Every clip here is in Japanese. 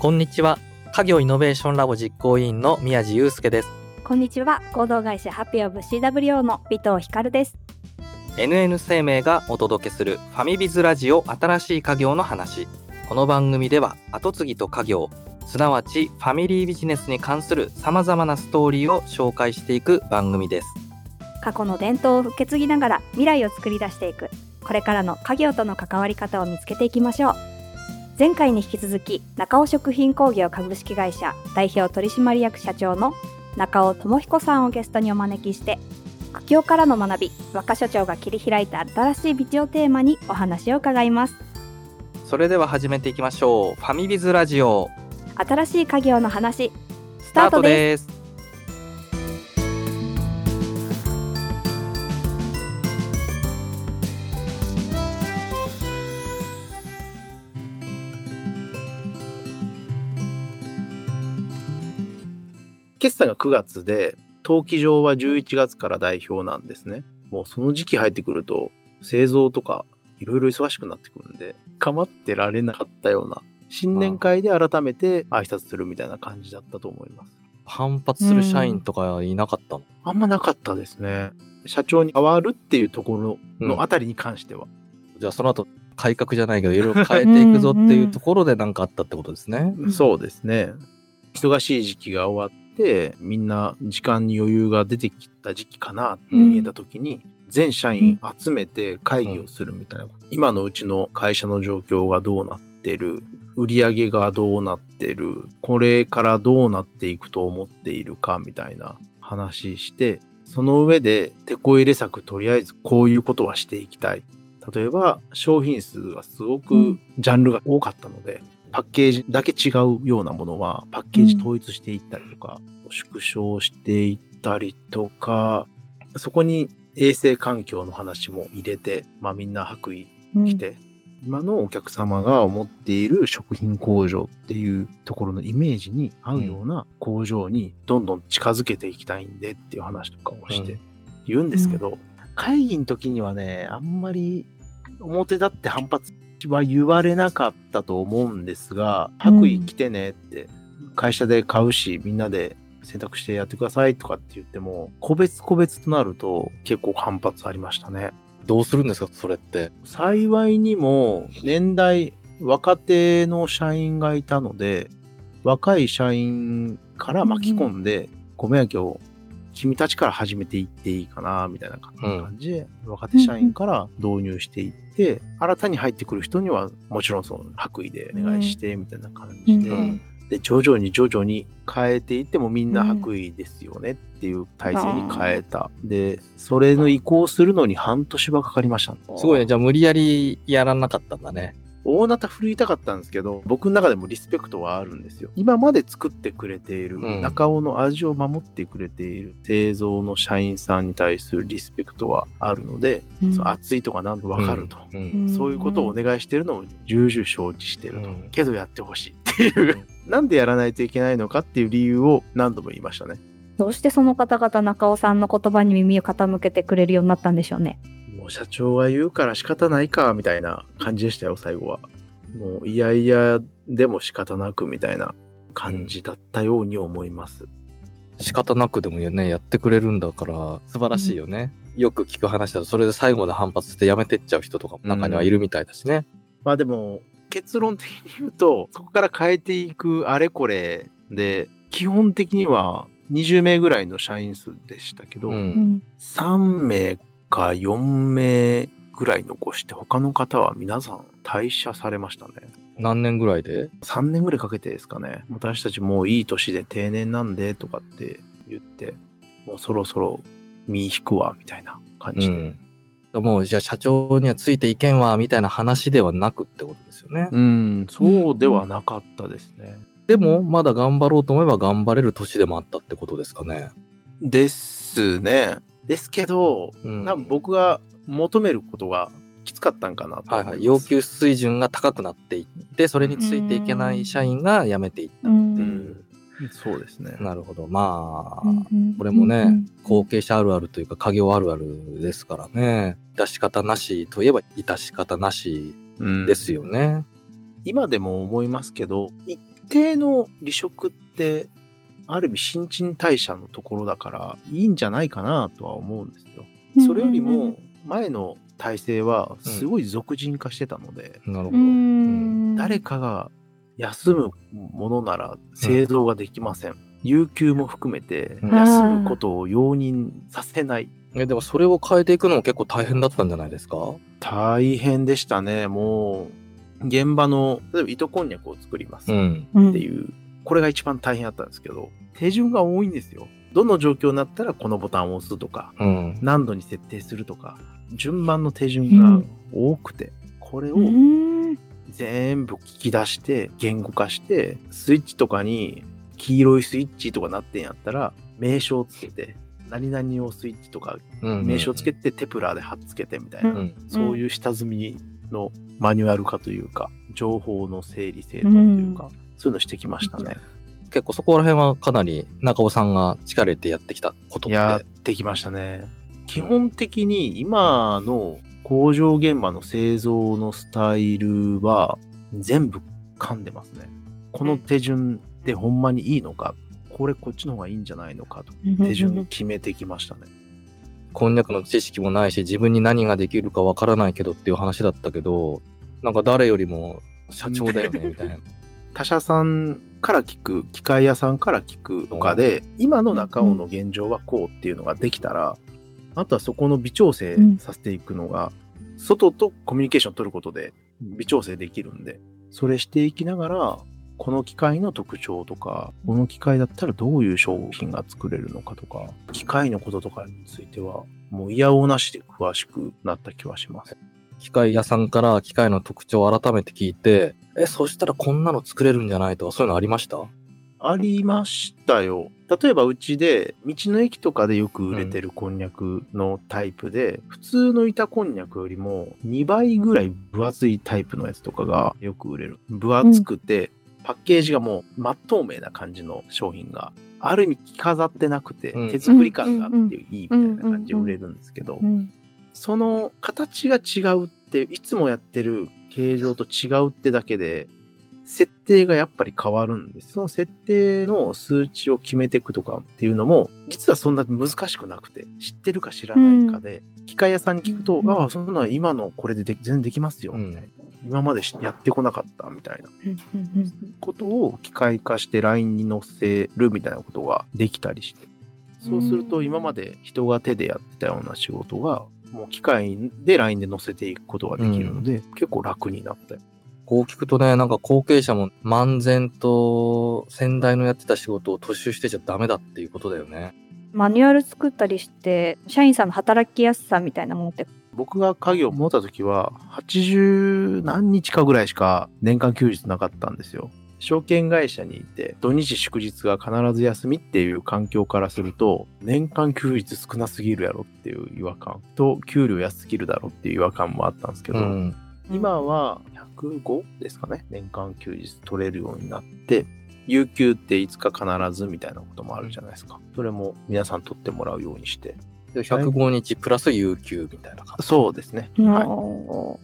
こんにちは。家業イノベーションラボ実行委員の宮地祐介です。こんにちは。合同会社ハッピーオブ CWO の尾藤光です。NN 生命がお届けするファミビズラジオ新しい家業の話。この番組では後継ぎと家業、すなわちファミリービジネスに関する様々なストーリーを紹介していく番組です。過去の伝統を受け継ぎながら未来を作り出していく。これからの家業との関わり方を見つけていきましょう。前回に引き続き中尾食品工業株式会社代表取締役社長の中尾智彦さんをゲストにお招きして苦境からの学び若社長が切り開いた新しい道をテーマにお話を伺います。それでは始めていきましょう。ファミビズラジオ。新しい家業の話スタートです決算が9月で、登記上は11月から代表なんですね。もうその時期入ってくると、製造とかいろいろ忙しくなってくるんで、構ってられなかったような、新年会で改めて挨拶するみたいな感じだったと思います。反発する社員とかいなかったの、あんまなかったですね。社長に変わるっていうところのあたりに関しては。じゃあその後改革じゃないけどいろいろ変えていくぞっていうところで何かあったってことですね。うんそうですね。忙しい時期が終わって、みんな時間に余裕が出てきた時期かなって見えた時に、全社員集めて会議をするみたいな。今のうちの会社の状況がどうなってる、売り上げがどうなってる、これからどうなっていくと思っているかみたいな話して、その上で、手こ入れ策とりあえずこういうことはしていきたい。例えば、商品数がすごくうんジャンルが多かったので、パッケージだけ違うようなものは、パッケージ統一していったりとか、縮小していったりとか、そこに衛生環境の話も入れて、まあみんな白衣着て、今のお客様が思っている食品工場っていうところのイメージに合うような工場にどんどん近づけていきたいんでっていう話とかをして言うんですけど、会議の時にはね、あんまり表立って反発は言われなかったと思うんですが、白衣着てねって、会社で買うし、みんなで選択してやってくださいとかって言っても、個別個別となると結構反発ありましたね。どうするんですかそれって。幸いにも年代若手の社員がいたので若い社員から巻き込んで、ごめん今日君たちから始めていっていいかなみたいな感じで、若手社員から導入していって、新たに入ってくる人にはもちろんその白衣でお願いしてみたいな感じで、うんで徐々に徐々に変えていってもみんな白衣ですよねっていう体制に変えた、でそれの移行するのに半年はかかりましたすごいね。じゃあ無理やりやらなかったんだね。大なた振るいたかったんですけど、僕の中でもリスペクトはあるんですよ。今まで作ってくれている、うん中尾の味を守ってくれている製造の社員さんに対するリスペクトはあるので、うんその熱いとかなんとわかると、うん。んそういうことをお願いしてるのを重々承知してると。うんけどやってほしいっていう、なんでやらないといけないのかっていう理由を何度も言いましたね。どうしてその方々中尾さんの言葉に耳を傾けてくれるようになったんでしょうね。もう社長が言うから仕方ないか、みたいな感じでしたよ、最後は。もう、いやいやでも仕方なく、みたいな感じだったように思います。仕方なくでもね、やってくれるんだから、素晴らしいよね。よく聞く話だと、それで最後で反発してやめてっちゃう人とかも中にはいるみたいだしね。まあでも、結論的に言うと、そこから変えていくあれこれで、基本的には20名ぐらいの社員数でしたけど、う。うんん。3名か4名ぐらい残して、他の方は皆さん退社されましたね。何年ぐらいで？3年ぐらいかけてですかね。私たちもういい年で定年なんでとかって言って、もうそろそろ身引くわ、みたいな感じで。うん。もう、じゃあ社長にはついていけんわ、みたいな話ではなくってことですよね。うん、そうではなかったですね。でも、まだ頑張ろうと思えば頑張れる年でもあったってことですかね。ですね。ですけど、うん多分僕が求めることがきつかったんかなとはいはい。要求水準が高くなっていって、それについていけない社員が辞めていった。う。うんん。そうですね。なるほど。まあ、うんこれもね、うん後継者あるあるというか、家業あるあるですからね。致し方なしといえば致し方なしうんですよね。今でも思いますけど、一定の離職って、ある意味新陳代謝のところだから、いいんじゃないかなとは思うんですよ。それよりも、前の体制はすごい俗人化してたので、なるほど。うーん、誰かが休むものなら製造ができません。有給も含めてうん休むことを容認させない。え、でもそれを変えていくのも結構大変だったんじゃないですか？大変でしたね。もう、現場の、例えば糸こんにゃくを作りますっん。うんていう、これが一番大変だったんですけど、手順が多いんですよ。どの状況になったらこのボタンを押すとか、うん。何度に設定するとか、順番の手順が多くて、これを全部聞き出して、言語化して、スイッチとかに黄色いスイッチとかなってんやったら、名称をつけて、何々をスイッチとかうん名称つけてテプラーで貼っつけてみたいな、うん。そういう下積みのマニュアル化というか、情報の整理整頓というか、そういうのしてきましたね。結構そこら辺はかなり中尾さんが力入れてやってきたことって。やってきましたね。基本的に今の工場現場の製造のスタイルは全部噛んでますね。この手順でほんまにいいのか、これこっちの方がいいんじゃないのかと手順決めてきましたね。こんにゃくの知識もないし、自分に何ができるかわからないけどっていう話だったけど、なんか誰よりも社長だよね、みたいな。他社さんから聞く、機械屋さんから聞くとかで、今の中尾の現状はこうっていうのができたら、あとはそこの微調整させていくのが、外とコミュニケーション取ることで微調整できるんで、それしていきながら、この機械の特徴とか、この機械だったらどういう商品が作れるのかとか、機械のこととかについては、もう嫌おうなしで詳しくなった気はします。機械屋さんから機械の特徴を改めて聞いて、え、そしたらこんなの作れるんじゃないとか、そういうのありました？ありましたよ。例えばうちで、道の駅とかでよく売れてるこんにゃくのタイプで、普通の板こんにゃくよりも2倍ぐらい分厚いタイプのやつとかがよく売れる。分厚くて、パッケージがもう真っ透明な感じの商品が、ある意味着飾ってなくて、うん。手作り感があっていいみたいな感じで売れるんですけどう、んその形が違うって、いつもやってる形状と違うってだけで、設定がやっぱり変わるんです。その設定の数値を決めていくとかっていうのも、実はそんな難しくなくて、知ってるか知らないかで、機械屋さんに聞くと、うん。ああ、そんなの今のこれでで全然できますよ、うん。みたいな。今までしやってこなかったみたいな。うんうんことを機械化して LINE に載せるみたいなことができたりして。そうすると今まで人が手でやってたような仕事が、もう機械で LINE で載せていくことができるので、結構楽になったよ。こう聞くとね、なんか後継者も漫然と先代のやってた仕事を突襲してちゃダメだっていうことだよね。マニュアル作ったりして社員さんの働きやすさみたいなものって僕が家業を持った時は、80何日かぐらいしか年間休日なかったんですよ。証券会社にいて、土日祝日が必ず休みっていう環境からすると、年間休日少なすぎるやろっていう違和感と、給料安すぎるだろっていう違和感もあったんですけど、うん。今は105ですかね。年間休日取れるようになって、有給っていつか必ずみたいなこともあるじゃないですか。それも皆さん取ってもらうようにして。で105日プラス有給みたいな感じ。そうですね。はい。お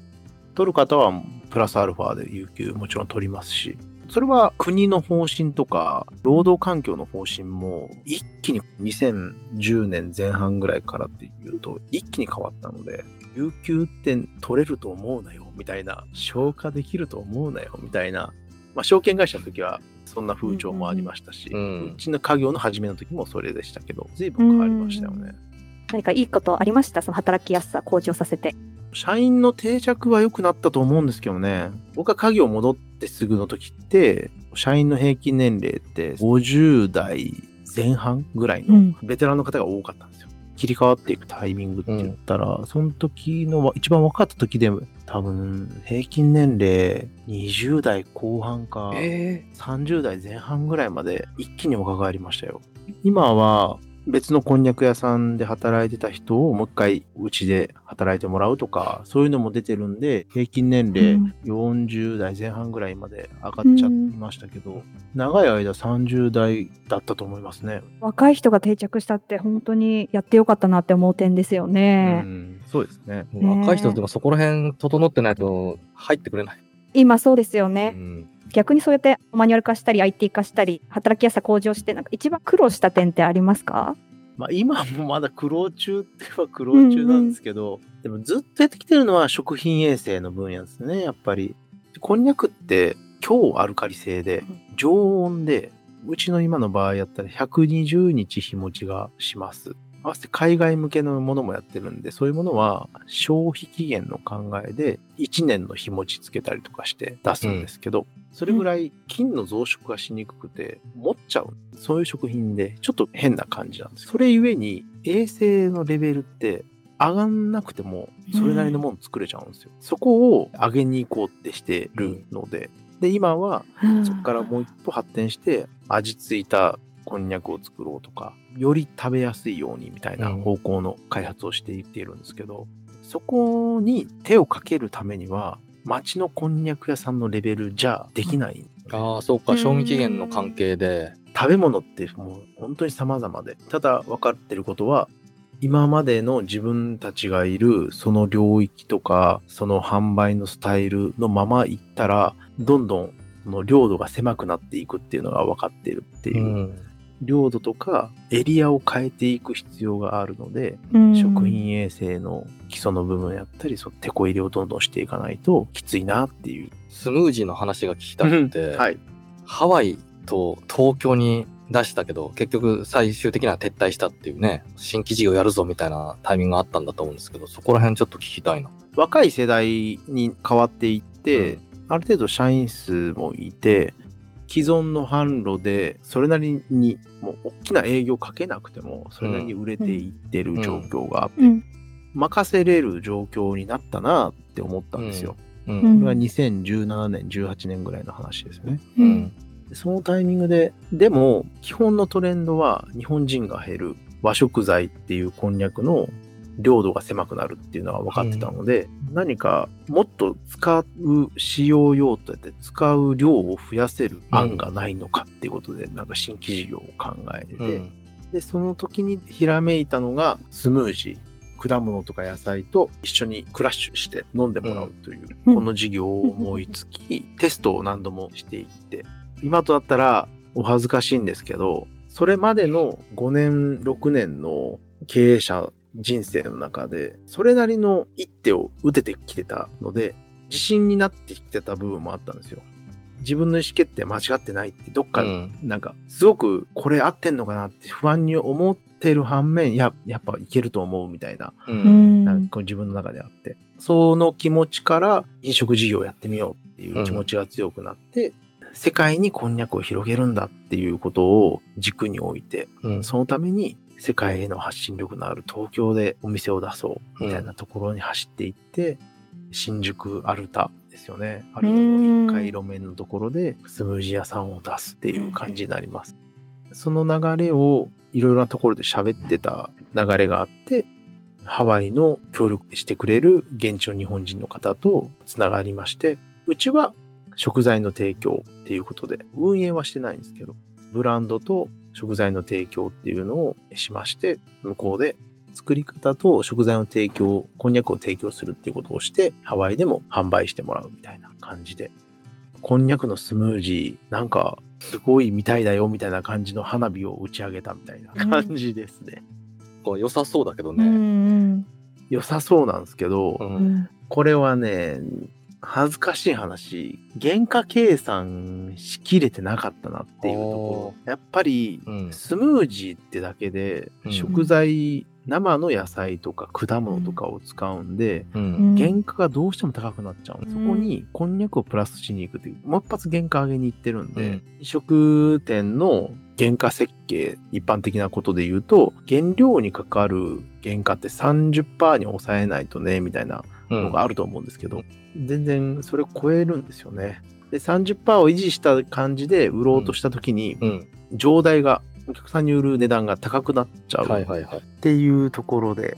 取る方はプラスアルファで有給もちろん取りますし、それは国の方針とか、労働環境の方針も一気に2010年前半ぐらいからっていうと、一気に変わったので、有給って取れると思うなよ、みたいな、消化できると思うなよ、みたいな、まあ、証券会社の時はそんな風潮もありましたし、ううんちの家業の初めの時もそれでしたけど、随分変わりましたよね。何かいいことありました？その働きやすさ向上させて社員の定着は良くなったと思うんですけどね。僕が家業戻ってすぐの時って、社員の平均年齢って50代前半ぐらいのうんベテランの方が多かったんですよ。切り替わっていくタイミングって言ったら、その時の一番若かった時で多分平均年齢20代後半かえ30代前半ぐらいまで一気に若返りましたよ。今は別のこんにゃく屋さんで働いてた人をもう一回うちで働いてもらうとか、そういうのも出てるんで、平均年齢うん40代前半ぐらいまで上がっちゃいましたけど、長い間30代だったと思いますね。若い人が定着したって本当にやってよかったなって思う点ですようね、ん、そうですね。ー若い人でもそこら辺整ってないと入ってくれない。今そうですようね、ん。逆にそうやってマニュアル化したり IT 化したり働きやすさ向上してなんか一番苦労した点ってありますか？まあ、今もまだ苦労中って言えば苦労中なんですけど、でもずっとやってきてるのは食品衛生の分野ですね、やっぱり。こんにゃくって強アルカリ性で常温で、うちの今の場合やったら120日日持ちがします。合わせて海外向けのものもやってるんで、そういうものは消費期限の考えで1年の日持ちつけたりとかして出すんですけど、それぐらい菌の増殖がしにくくて持っちゃう。そういう食品でちょっと変な感じなんです。それゆえに衛生のレベルって上がんなくてもそれなりのもの作れちゃうんですよ。そこを上げに行こうってしてるので、で、今はそこからもう一歩発展して味付いたこんにゃくを作ろうとか、より食べやすいようにみたいな方向の開発をしていっているんですけど、そこに手をかけるためには、町のこんにゃく屋さんのレベルじゃできない。ああ、そうか、賞味期限の関係で。食べ物ってもう本当に様々で、ただ分かってることは、今までの自分たちがいるその領域とか、その販売のスタイルのまま行ったら、どんどんその領土が狭くなっていくっていうのが分かっているっていう。うん領土とかエリアを変えていく必要があるので、うん食品衛生の基礎の部分やったり、そう手こ入れをどんどんしていかないときついなっていう。スムージーの話が聞きたくて、はい。ハワイと東京に出したけど、結局最終的には撤退したっていうね、新規事業やるぞみたいなタイミングがあったんだと思うんですけど、そこら辺ちょっと聞きたいな。若い世代に変わっていって、ある程度社員数もいて、既存の販路でそれなりにもう大きな営業かけなくてもそれなりに売れていってる状況がうん。任せれる状況になったなって思ったんですよ。これは2017年、18年ぐらいの話ですよね。そのタイミングで、でも基本のトレンドは日本人が減る。和食材っていうこんにゃくの領土が狭くなるっていうのは分かってたので、何かもっと使う使用用途で使う量を増やせる案がないのかっていうことで、なんか新規事業を考えてて、うん。で、その時にひらめいたのがスムージー。果物とか野菜と一緒にクラッシュして飲んでもらうという、うんこの事業を思いつき、テストを何度もしていって、今とだったらお恥ずかしいんですけど、それまでの5年、6年の経営者人生の中で、それなりの一手を打ててきてたので、自信になってきてた部分もあったんですよ。自分の意思決定間違ってないって、どっかうんなんか、すごくこれ合ってんのかなって不安に思ってる反面、や、やっぱいけると思うみたいな、う。うんんなんか自分の中であって、その気持ちから飲食事業をやってみようっていう気持ちが強くなって、世界にこんにゃくを広げるんだっていうことを軸に置いて、うんそのために世界への発信力のある東京でお店を出そうみたいなところに走っていって、新宿アルタですよね。アルタの1階路面のところでスムージー屋さんを出すっていう感じになります。その流れをいろいろなところで喋ってた流れがあって、ハワイの協力してくれる現地の日本人の方とつながりまして、うちは食材の提供っていうことで、運営はしてないんですけど、ブランドと食材の提供っていうのをしまして、向こうで作り方と食材の提供、こんにゃくを提供するっていうことをして、ハワイでも販売してもらうみたいな感じで、こんにゃくのスムージー、なんか、すごいみたいだよみたいな感じの花火を打ち上げたみたいな感じですね。こう良さそうだけどうね。ん良さそうなんですけど、う。うんんこれはね、恥ずかしい話、原価計算しきれてなかったなっていうところ。やっぱり、うん。スムージーってだけで、うん食材、生の野菜とか果物とかを使うんで、う。うんん原価がどうしても高くなっちゃう。うんそこにこんにゃくをプラスしに行くっていう、もう一発原価上げに行ってるんで、うん飲食店の原価設計、一般的なことで言うと、原料にかかる原価って30%に抑えないとね、みたいなのがあると思うんですけど、全然それを超えるんですよね。で、30%を維持した感じで売ろうとした時に、うん。上代が、お客さんに売る値段が高くなっちゃうっ。ていうところで、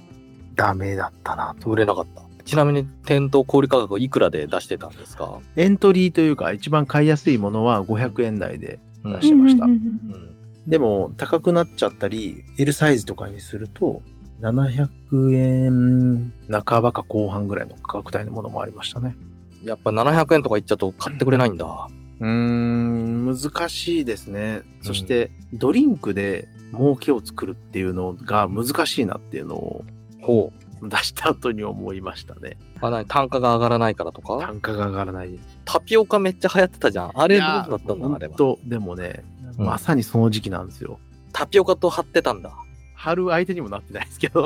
ダメだったなと。売れなかった。ちなみに店頭小売価格いくらで出してたんですか？エントリーというか、一番買いやすいものは500円台でうん出してました。うんうんでも、高くなっちゃったり、L サイズとかにすると、700円半ばか後半ぐらいの価格帯のものもありましたね。やっぱ700円とかいっちゃうと買ってくれないんだ。うーん、難しいですね。そして、ドリンクで儲けを作るっていうのが難しいなっていうのをほ出した後に思いましたね。う。あ、なに単価が上がらないからとか？単価が上がらないです。タピオカめっちゃ流行ってたじゃん。あれどうだったんだあれは。と、でもね、うんまさにその時期なんですよ。タピオカと貼ってたんだ。貼る相手にもなってないですけど、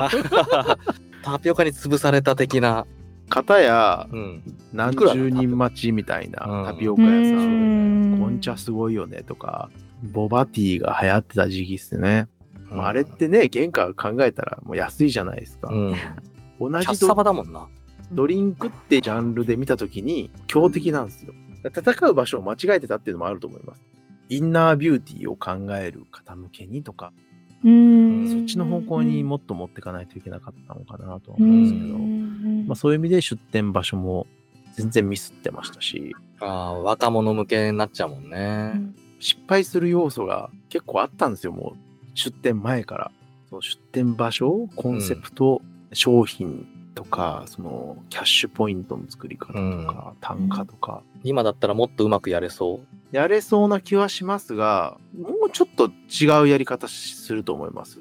タピオカに潰された的な。片やうん。何十人待ちみたいなうんタピオカ屋さん、んこん茶すごいよねとか、ボバティーが流行ってた時期っすね。まああれっうんてね、原価考えたらもう安いじゃないですか。うん。同じドバだもんな。ドリンクってジャンルで見たときに強敵なんですよ。戦う場所を間違えてたっていうのもあると思います。インナービューティーを考える方向けにとか、うんそっちの方向にもっと持っていかないといけなかったのかなとはう思うんですけど、んまあ、そういう意味で出店場所も全然ミスってましたし、ああ、若者向けになっちゃうもんね。失敗する要素が結構あったんですよ、もう出店前から。その出店場所、コンセプト、商品とか、そのキャッシュポイントの作り方とか、単価とか、今だったらもっとうまくやれそう？やれそうな気はしますが、もうちょっと違うやり方すると思います。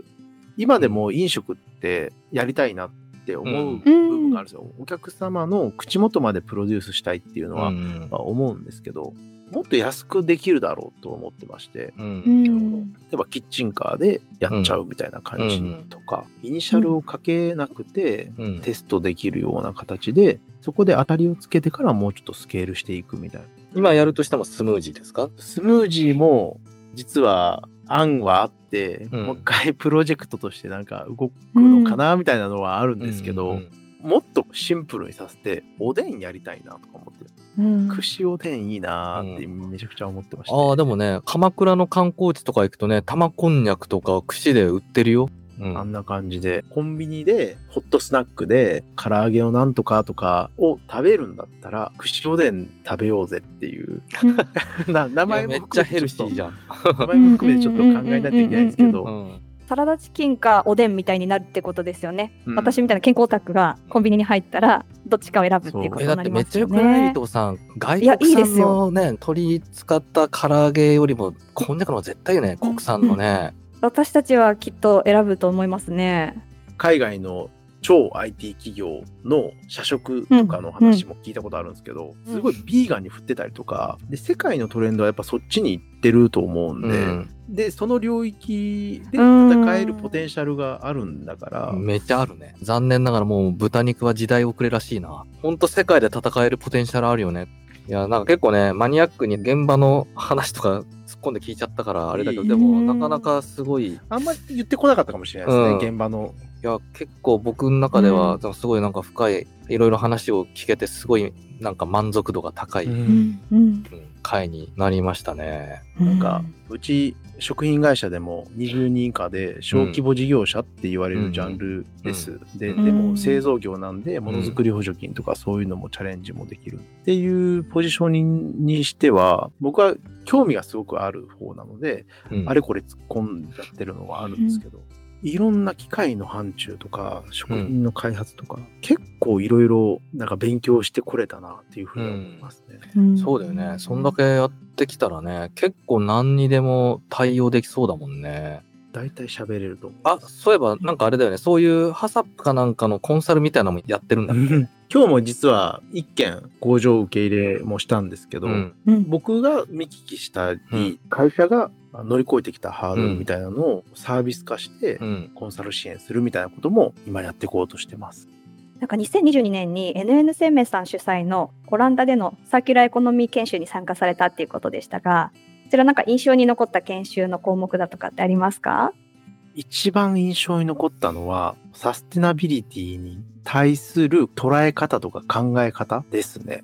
今でも飲食ってやりたいなって思う部分があるんですよ。お客様の口元までプロデュースしたいっていうのは、うんまあ思うんですけど、もっと安くできるだろうと思ってまして、う。うんん例えばキッチンカーでやっちゃうみたいな感じとか、イニシャルをかけなくてうん。テストできるような形で、そこで当たりをつけてからもうちょっとスケールしていくみたいな。今やるとしてもスムージーですか？スムージーも実は案はあって、うん。もう一回プロジェクトとしてなんか動くのかなみたいなのはあるんですけど、うんうんもっとシンプルにさせておでんやりたいなとか思って。る。うん。串おでんいいなーってめちゃくちゃ思ってました、ああ、でもね、鎌倉の観光地とか行くとね、玉こんにゃくとか串で売ってるよ。うんあんな感じで、コンビニでホットスナックで唐揚げをなんとかとかを食べるんだったら、串おでん食べようぜっていう。な名前もめっちゃヘルシーじゃん。名前も含めてちょっと考えないといけないんですけうど、ん。サラダチキンかおでんみたいになるってことですよね。うん私みたいな健康オタクがコンビニに入ったらどっちかを選ぶっていうことえ、にだってめっちゃなりますよよくない伊ね。藤さん。外いやい国産いですのね、鶏使った唐揚げよりも、こんにゃくの方が絶対よね、国産のね。私たちはきっと選ぶと思いますね。海外の超 IT 企業の社食とかの話も聞いたことあるんですけど、うんすごいビーガンに振ってたりとか、で、世界のトレンドはやっぱそっちに行ってると思うんで、うん。で、その領域で戦えるポテンシャルがあるんだから、めっちゃあるね。残念ながらもう豚肉は時代遅れらしいな。ほんと世界で戦えるポテンシャルあるよね。いや、なんか結構ね、マニアックに現場の話とか突っ込んで聞いちゃったからあれだけど、でもうんなかなかすごい、いあんまり言ってこなかったかもしれないですね、うん。現場の。や、結構僕の中ではうすごいなんか深い、いろいろ話を聞けてすごいなんか満足度が高い、ううん。んうん回になりましたね。なんか、うち食品会社でも20人以下で小規模事業者って言われるジャンルです。で、うん。でも製造業なんでものづくり補助金とかそういうのもチャレンジもできるっていうポジショニンにしては僕は興味がすごくある方なので、うん。あれこれ突っ込んじゃってるのはあるんですけど、いろんな機械の範疇とか食品の開発とか、結構いろいろなんか勉強してこれたなっていうふうに思いますね。うんそうだよね。そんだけやってきたらね、結構何にでも対応できそうだもんね。大体喋れると思う。あ、そういえばなんかあれだよね。そういうハサップかなんかのコンサルみたいなのもやってるんだっけ？今日も実は一件工場受け入れもしたんですけど、うん。うん僕が見聞きしたり、うん会社が乗り越えてきたハードルみたいなのをサービス化してうん。コンサル支援するみたいなことも今やっていこうとしてます。なんか2022年に NN 生命さん主催のオランダでのサーキュラーエコノミー研修に参加されたっていうことでしたが、こちらなんか印象に残った研修の項目だとかってありますか？一番印象に残ったのはサステナビリティに対する捉え方とか考え方ですね。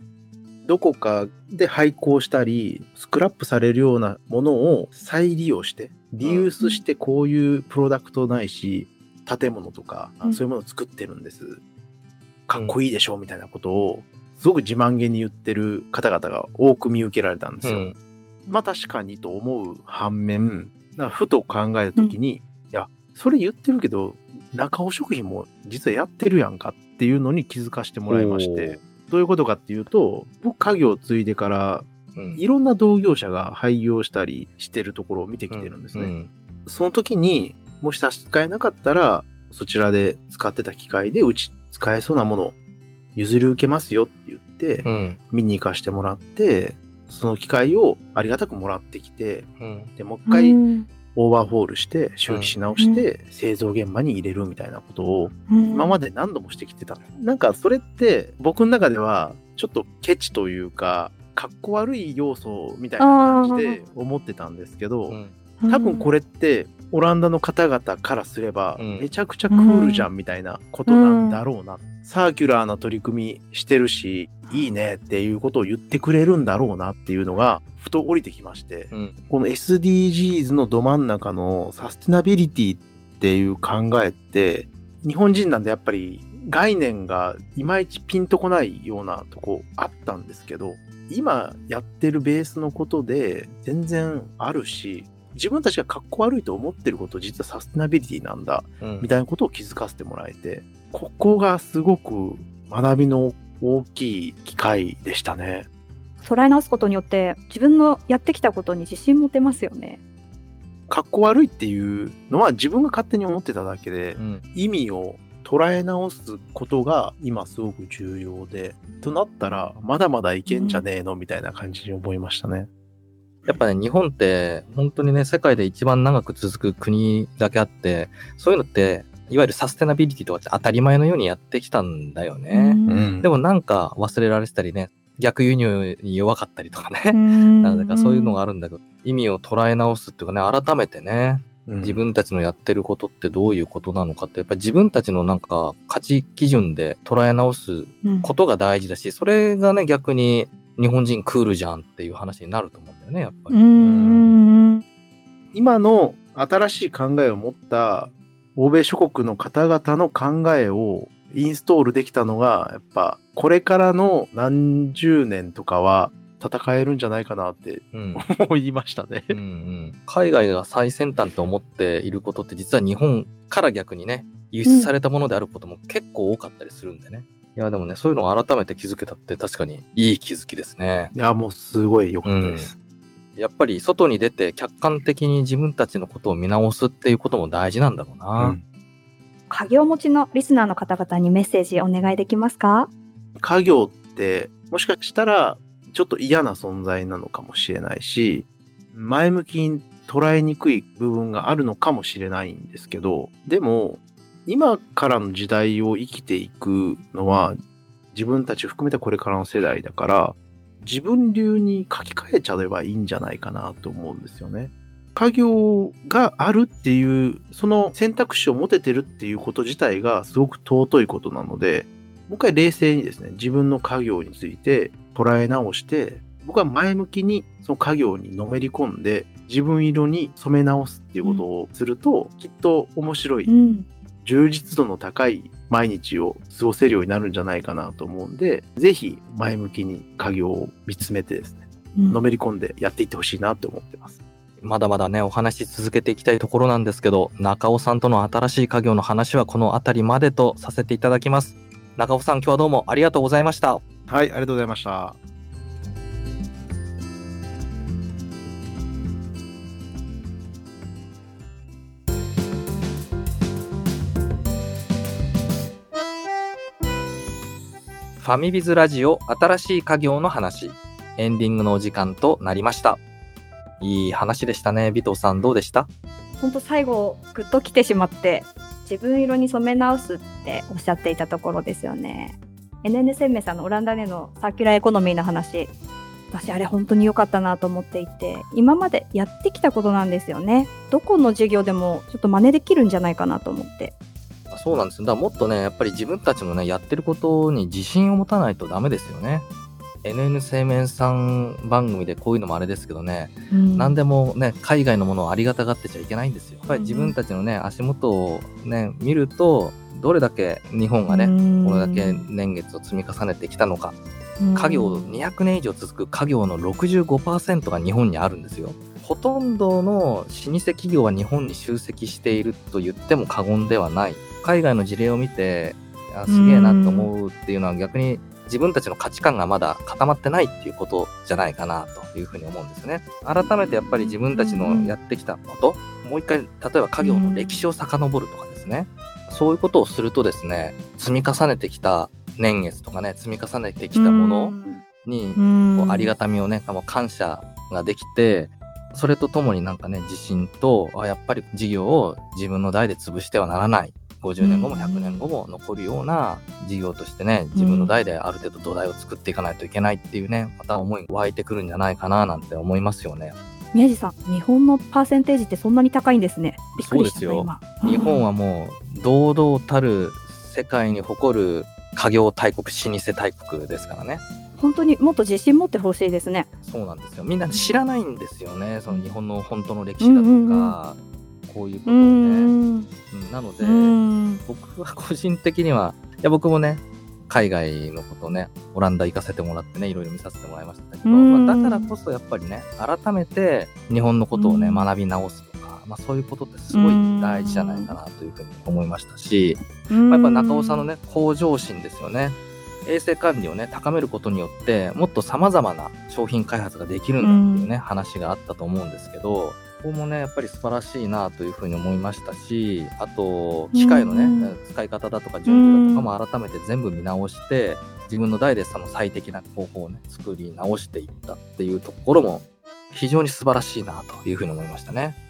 どこかで廃校したり、スクラップされるようなものを再利用して、リユースしてこういうプロダクトないし、建物とか、うんそういうものを作ってるんです。かっこいいでしょみたいなことを、すごく自慢げに言ってる方々が多く見受けられたんですよ。うん。まあ確かにと思う反面、ふと考えたときに、いや、それ言ってるけど、中尾食品も実はやってるやんかっていうのに気づかせてもらいまして、どういうことかっていうと、僕家業を継いでからうん。いろんな同業者が廃業したりしてるところを見てきてるんですね。うんその時に、もし差し支えなかったら、そちらで使ってた機械でうち使えそうなものを譲り受けますよって言って、うん。見に行かしてもらって、その機械をありがたくもらってきて、うん。で、もう一回うん。オーバーホールして、修理し直して、製造現場に入れるみたいなことを、うん。今まで何度もしてきてた。なんかそれって、僕の中では、ちょっとケチというか、かっこ悪い要素みたいな感じで思ってたんですけど、うん。多分これって、オランダの方々からすれば、うん。めちゃくちゃクールじゃんみたいなことなんだろうな。サーキュラーな取り組みしてるし、いいねっていうことを言ってくれるんだろうなっていうのが、ふと降りてきまして、うん。この SDGs のど真ん中のサステナビリティっていう考えって、日本人なんでやっぱり概念がいまいちピンとこないようなとこあったんですけど、今やってるベースのことで全然あるし、自分たちがかっこ悪いと思ってること実はサステナビリティなんだうんみたいなことを気づかせてもらえて、ここがすごく学びの大きい機会でしたね。捉え直すことによって自分のやってきたことに自信持てますよね。かっこ悪いっていうのは自分が勝手に思ってただけで、うん意味を捉え直すことが今すごく重要で、となったらまだまだいけんじゃねえの？みたいな感じに思いましたね。やっぱね、日本って本当にね、世界で一番長く続く国だけあって、そういうのって、いわゆるサステナビリティとかって当たり前のようにやってきたんだよね。うん。でもなんか忘れられてたりね、逆輸入に弱かったりとかね。ん。なんかそういうのがあるんだけど、意味を捉え直すっていうかね、改めてね、うん。自分たちのやってることってどういうことなのかって、やっぱり自分たちのなんか価値基準で捉え直すうんことが大事だし、それがね、逆に日本人クールじゃんっていう話になると思うよね、やっぱり。うん今の新しい考えを持った欧米諸国の方々の考えをインストールできたのが、やっぱこれからの何十年とかは戦えるんじゃないかなってうん思いましたね。うんうん海外が最先端と思っていることって実は日本から逆にね輸出されたものであることも結構多かったりするんでね。いやでもねそういうのを改めて気づけたって確かにいい気づきですね。いや、もうすごい良かったです。やっぱり外に出て客観的に自分たちのことを見直すっていうことも大事なんだろうな。うん家業持ちのリスナーの方々にメッセージお願いできますか？家業ってもしかしたらちょっと嫌な存在なのかもしれないし、前向きに捉えにくい部分があるのかもしれないんですけど、でも今からの時代を生きていくのは自分たち含めてこれからの世代だから、自分流に書き換えちゃえばいいんじゃないかなと思うんですよね。家業があるっていう、その選択肢を持ててるっていうこと自体がすごく尊いことなので、もう一回冷静にですね、自分の家業について捉え直して、僕は前向きにその家業にのめり込んで、自分色に染め直すっていうことをすると、きっと面白い、ん。充実度の高い毎日を過ごせるようになるんじゃないかなと思うんで、ぜひ前向きに家業を見つめてですね、のめり込んでやっていってほしいなと思ってます。まだまだね、お話し続けていきたいところなんですけど、中尾さんとの新しい家業の話はこの辺りまでとさせていただきます。中尾さん、今日はどうもありがとうございました。はい、ありがとうございました。ファミビズラジオ新しい家業の話、エンディングのお時間となりました。いい話でしたね。尾藤さん。どうでした？本当最後グッと来てしまって自分色に染め直すっておっしゃっていたところですよね。NN 生命さんのオランダでのサーキュラーエコノミーの話。私あれ本当に良かったなと思っていて今までやってきたことなんですよね。どこの事業でもちょっと真似できるんじゃないかなと思って。そうなんですよ。だからもっとね、やっぱり自分たちのね、やってることに自信を持たないとダメですよね。NN 生命さん番組でこういうのもあれですけどね、何でもね、海外のものをありがたがってちゃいけないんですよ。やっぱり自分たちのね、足元をね、見ると、どれだけ日本がね、これだけ年月を積み重ねてきたのか。家業200年以上続く家業の65%が日本にあるんですよ。ほとんどの老舗企業は日本に集積していると言っても過言ではない。海外の事例を見て、あすげえなと思うっていうのは逆に自分たちの価値観がまだ固まってないっていうことじゃないかなというふうに思うんですね。改めてやっぱり自分たちのやってきたこと、もう一回例えば家業の歴史を遡るとかですね、そういうことをするとですね積み重ねてきた年月とかね積み重ねてきたものにうん。こうありがたみをね感謝ができてそれとともになんかね自信とあやっぱり事業を自分の代で潰してはならない50年後もうん100年後も残るような事業としてね自分の代である程度土台を作っていかないといけないっていうねまた思いが湧いてくるんじゃないかななんて思いますよね。宮地さん日本のパーセンテージってそんなに高いんですねびっくりしたそうですよ今日本はもう堂々たる世界に誇る家業大国老舗大国ですからね。本当にもっと自信持ってほしいですねそうなんですよ。みんな知らないんですよね。その日本の本当の歴史だとか、うんうんこういうことうをね。ん。うん。なので、うん。僕は個人的には、いや僕もね、海外のことね、オランダ行かせてもらってね、いろいろ見させてもらいましたけど、うん。まあ、だからこそやっぱりね、改めて日本のことをね、うん。学び直すとか、まあ、そういうことってすごい大事じゃないかなというふうに思いましたし、まあ、やっぱ中尾さんのね向上心ですよね。衛生管理をね高めることによってもっとさまざまな商品開発ができるんだっていうね、話があったと思うんですけどここもねやっぱり素晴らしいなというふうに思いましたしあと機械のね、うん使い方だとか順序だとかも改めて全部見直して自分の代でその最適な方法をね作り直していったっていうところも非常に素晴らしいなというふうに思いましたね。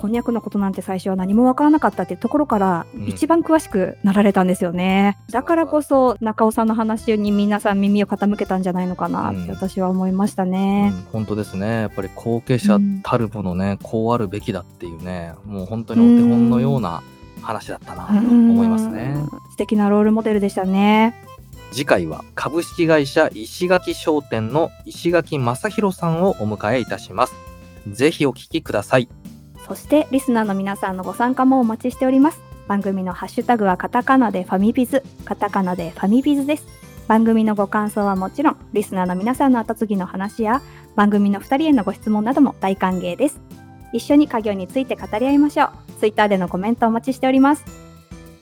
こんにゃくのことなんて最初は何もわからなかったっていうところからうん。一番詳しくなられたんですよね、だからこそ中尾さんの話に皆さん耳を傾けたんじゃないのかなって私は思いましたね、うん、本当ですね。やっぱり後継者たるものね、こうあるべきだっていうね、もう本当にお手本のような話だったなと思いますね。うん素敵なロールモデルでしたね。次回は株式会社石垣商店の石垣正弘さんをお迎えいたします。ぜひお聞きください。そしてリスナーの皆さんのご参加もお待ちしております。番組のハッシュタグはカタカナでファミビズカタカナでファミビズです。番組のご感想はもちろんリスナーの皆さんの後継ぎの話や番組の2人へのご質問なども大歓迎です。一緒に家業について語り合いましょう。ツイッターでのコメントお待ちしております。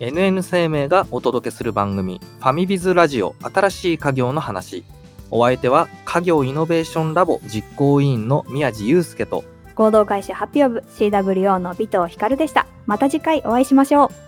NN 生命がお届けする番組ファミビズラジオ新しい家業の話。お相手は家業イノベーションラボ実行委員の宮地祐介と合同会社ハッピーオブ CWO の尾藤光でした。また次回お会いしましょう。